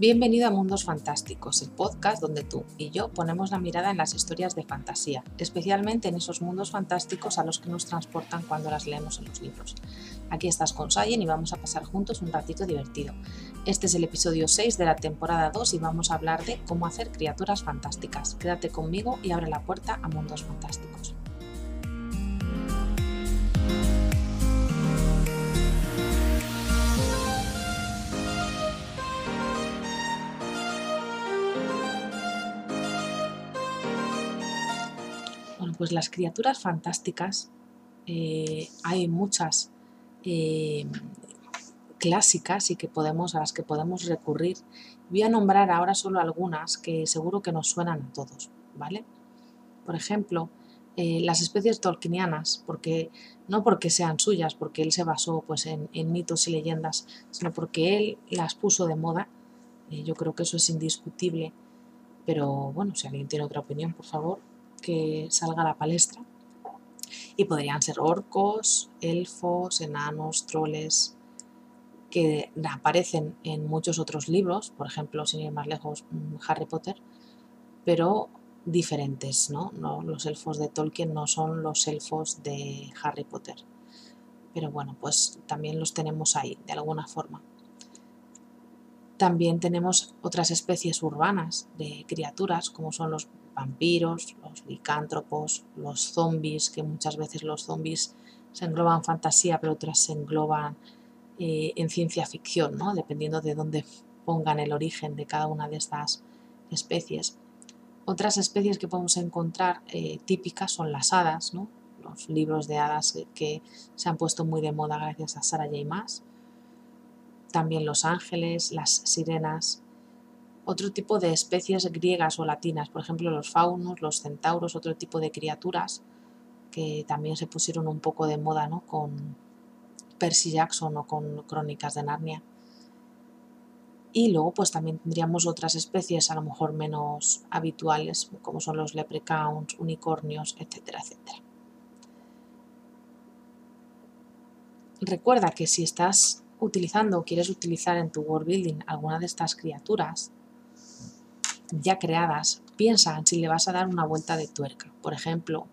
Bienvenido a Mundos Fantásticos, el podcast donde tú y yo ponemos la mirada en las historias de fantasía, especialmente en esos mundos fantásticos a los que nos transportan cuando las leemos en los libros. Aquí estás con Sayen y vamos a pasar juntos un ratito divertido. Este es el episodio 6 de la temporada 2 y vamos a hablar de cómo hacer criaturas fantásticas. Quédate conmigo y abre la puerta a Mundos Fantásticos. Pues las criaturas fantásticas, eh, hay muchas eh, clásicas y que podemos, a las que podemos recurrir. Voy a nombrar ahora solo algunas que seguro que nos suenan a todos, ¿vale? Por ejemplo, eh, las especies tolkienianas, porque, no porque sean suyas, porque él se basó pues, en, mitos y leyendas, sino porque él las puso de moda. yo creo que eso es indiscutible, pero bueno, si alguien tiene otra opinión, por favor, que salga a la palestra. Y podrían ser orcos, elfos, enanos, troles, que aparecen en muchos otros libros, por ejemplo, sin ir más lejos, mm, Harry Potter, pero diferentes, ¿no? ¿no? Los elfos de Tolkien no son los elfos de Harry Potter. Pero bueno, pues también los tenemos ahí, de alguna forma. También tenemos otras especies urbanas de criaturas, como son los vampiros, los licántropos, los zombies, que muchas veces los zombies se engloban en fantasía, pero otras se engloban eh, en ciencia ficción, ¿no? dependiendo de dónde pongan el origen de cada una de estas especies. Otras especies que podemos encontrar eh, típicas son las hadas, ¿no? los libros de hadas que, se han puesto muy de moda gracias a Sarah J. También los ángeles, las sirenas, otro tipo de especies griegas o latinas, por ejemplo los faunos, los centauros, otro tipo de criaturas que también se pusieron un poco de moda ¿no? con Percy Jackson o con Crónicas de Narnia. Y luego pues también tendríamos otras especies a lo mejor menos habituales, como son los leprechauns, unicornios, etcétera, etcétera. Recuerda que si estás utilizando o quieres utilizar en tu world building alguna de estas criaturas, ya creadas, piensa en si le vas a dar una vuelta de tuerca. Por ejemplo,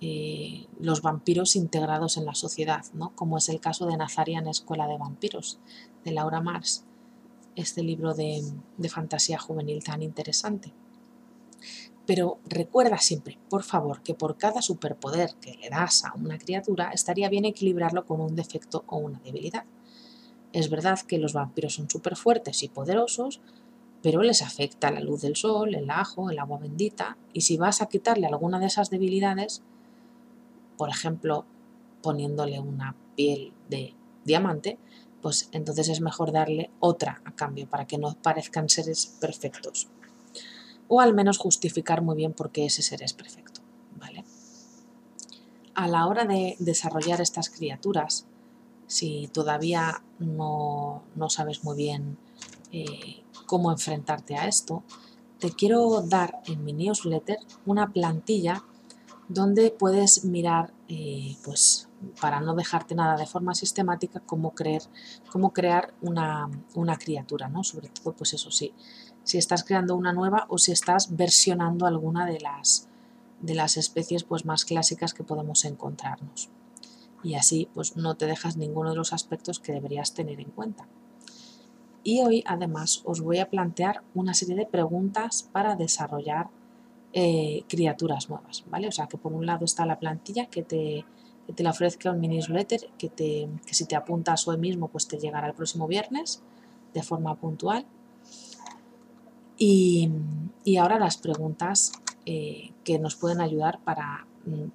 eh, los vampiros integrados en la sociedad, ¿no? como es el caso de Nazarian Escuela de Vampiros, de Laura Mars, este libro de, de fantasía juvenil tan interesante. Pero recuerda siempre, por favor, que por cada superpoder que le das a una criatura, estaría bien equilibrarlo con un defecto o una debilidad. Es verdad que los vampiros son súper fuertes y poderosos, pero les afecta la luz del sol, el ajo, el agua bendita, y si vas a quitarle alguna de esas debilidades, por ejemplo, poniéndole una piel de diamante, pues entonces es mejor darle otra a cambio para que no parezcan seres perfectos. O al menos justificar muy bien por qué ese ser es perfecto. ¿vale? A la hora de desarrollar estas criaturas, si todavía no, sabes muy bien eh, cómo enfrentarte a esto, te quiero dar en mi newsletter una plantilla donde puedes mirar, eh, pues para no dejarte nada de forma sistemática, cómo, creer, cómo crear una, criatura, ¿no? Sobre todo, pues eso sí, si estás creando una nueva o si estás versionando alguna de las, de las especies pues, más clásicas que podemos encontrarnos. Y así, pues no te dejas ninguno de los aspectos que deberías tener en cuenta. Y hoy además os voy a plantear una serie de preguntas para desarrollar eh, criaturas nuevas, ¿vale? O sea que por un lado está la plantilla que te, te la ofrezca un newsletter que, te, que si te apuntas hoy mismo pues te llegará el próximo viernes de forma puntual. Y, ahora las preguntas eh, que nos pueden ayudar para,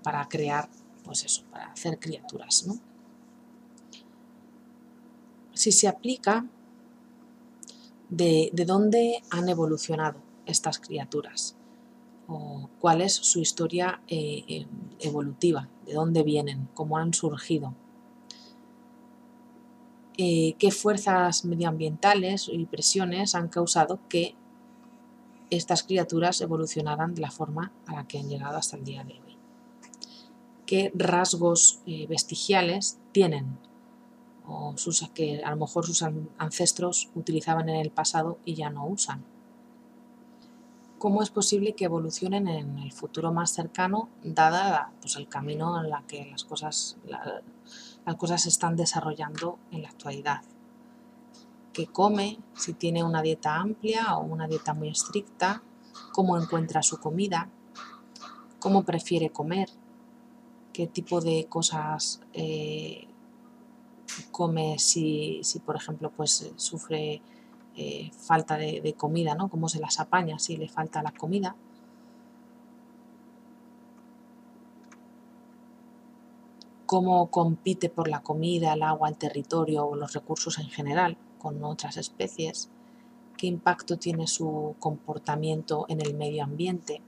para crear, pues eso, para hacer criaturas, ¿no? Si se aplica de, dónde han evolucionado estas criaturas o cuál es su historia eh, em, evolutiva, de dónde vienen, cómo han surgido, eh, qué fuerzas medioambientales y presiones han causado que estas criaturas evolucionaran de la forma a la que han llegado hasta el día de hoy. ¿Qué rasgos eh, vestigiales tienen o sus, que a lo mejor sus ancestros utilizaban en el pasado y ya no usan. ¿Cómo es posible que evolucionen en el futuro más cercano, dada pues, el camino en la que las cosas, las cosas se están desarrollando en la actualidad? ¿Qué come? Si tiene una dieta amplia o una dieta muy estricta, cómo encuentra su comida, cómo prefiere comer, qué tipo de cosas eh, come si, por ejemplo, pues sufre eh, falta de, comida, ¿no? Cómo se las apaña si le falta la comida. Cómo compite por la comida, el agua, el territorio o los recursos en general con otras especies. Qué impacto tiene su comportamiento en el medio ambiente.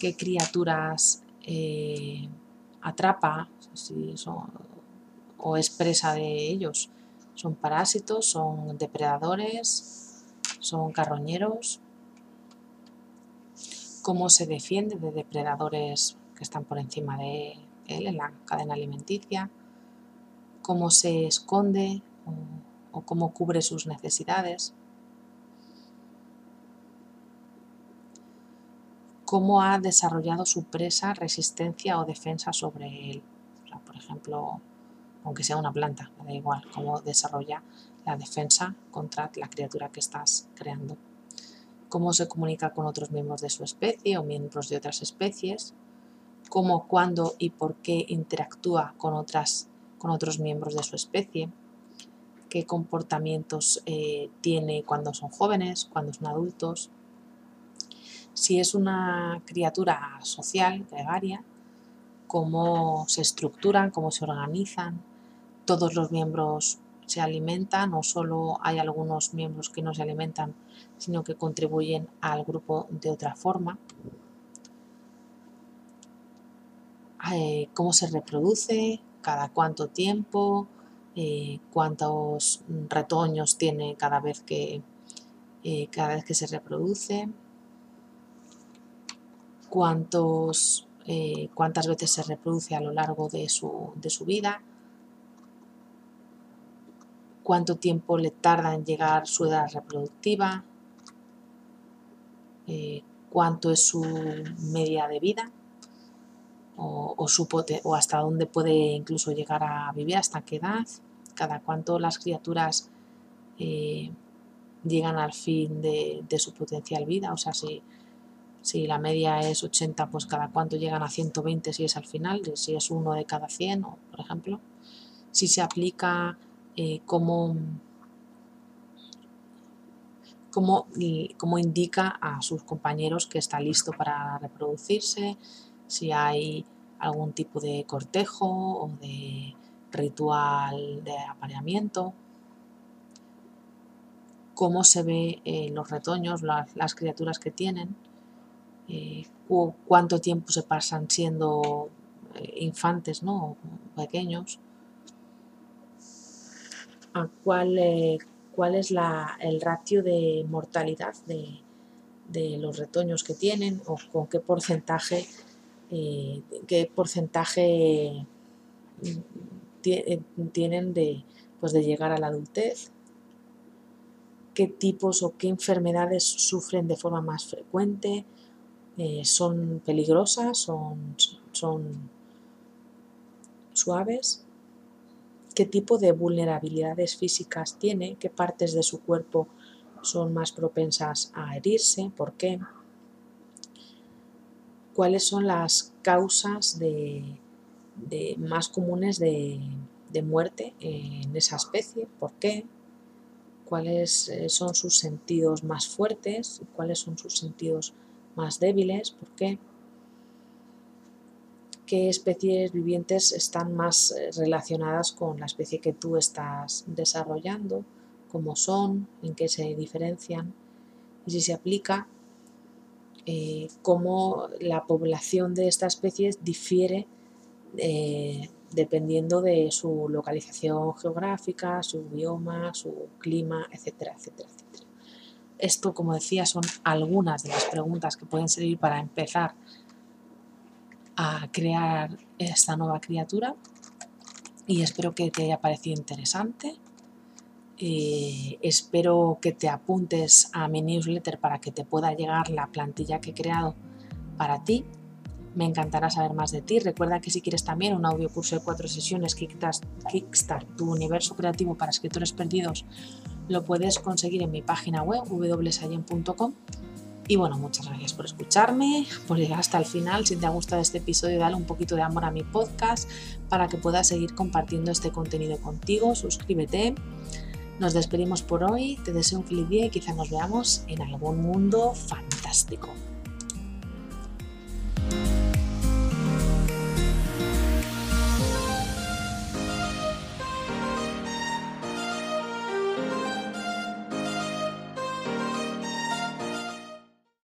Qué criaturas eh, atrapa, si son o es presa de ellos. Son parásitos, son depredadores, son carroñeros. Cómo se defiende de depredadores que están por encima de él en la cadena alimenticia. Cómo se esconde o, o cómo cubre sus necesidades. Cómo ha desarrollado su presa resistencia o defensa sobre él. por ejemplo, aunque sea una planta, da igual cómo desarrolla la defensa contra la criatura que estás creando. Cómo se comunica con otros miembros de su especie o miembros de otras especies. Cómo, cuándo y por qué interactúa con, otras, con otros miembros de su especie. Qué comportamientos eh, tiene cuando son jóvenes, cuando son adultos. Si es una criatura social, gregaria, cómo se estructuran, cómo se organizan, todos los miembros se alimentan o solo hay algunos miembros que no se alimentan, sino que contribuyen al grupo de otra forma. Eh, cómo se reproduce, cada cuánto tiempo, eh, cuántos retoños tiene cada vez que, eh, cada vez que se reproduce, cuántos, cuántas veces se reproduce a lo largo de su, de su vida cuánto tiempo le tarda en llegar su edad reproductiva, eh, cuánto es su media de vida o, o hasta dónde puede incluso llegar a vivir, hasta qué edad, cada cuánto las criaturas eh, llegan al fin de, su potencial vida, o sea, si, si la media es 80, pues cada cuánto llegan a 120 si es al final, si es uno de cada 100, por ejemplo. Si se aplica eh, cómo, indica a sus compañeros que está listo para reproducirse, si hay algún tipo de cortejo o de ritual de apareamiento, cómo se ve eh, los retoños, las, criaturas que tienen, eh, cuánto tiempo se pasan siendo infantes, ¿no? pequeños, cuál, eh, cuál es el ratio de mortalidad de, los retoños que tienen o con qué porcentaje, eh, qué porcentaje mm, eh, tienen de, pues de llegar a la adultez, qué tipos o qué enfermedades sufren de forma más frecuente, son peligrosas, son, son suaves. Qué tipo de vulnerabilidades físicas tiene, qué partes de su cuerpo son más propensas a herirse, por qué, cuáles son las causas de, más comunes de, muerte en esa especie, por qué, cuáles eh, son sus sentidos más fuertes, cuáles son sus sentidos más débiles, por qué qué especies vivientes están más eh, relacionadas con la especie que tú estás desarrollando, cómo son, en qué se diferencian y si se aplica eh, cómo la población de esta especie difiere eh, dependiendo de su localización geográfica, su bioma, su clima, etcétera, etcétera, etcétera. Esto, como decía, son algunas de las preguntas que pueden servir para empezar a crear esta nueva criatura y espero que te haya parecido interesante. Eh, espero que te apuntes a mi newsletter para que te pueda llegar la plantilla que he creado para ti. Me encantará saber más de ti. Recuerda que si quieres también un audio curso de cuatro sesiones Kickstart, tu universo creativo para escritores perdidos, lo puedes conseguir en mi página web www.sayen.com. Y bueno, muchas gracias por escucharme, por llegar hasta el final. Si te ha gustado este episodio, dale un poquito de amor a mi podcast para que pueda seguir compartiendo este contenido contigo. Suscríbete nos despedimos por hoy, te deseo un feliz día y quizá nos veamos en algún mundo fantástico.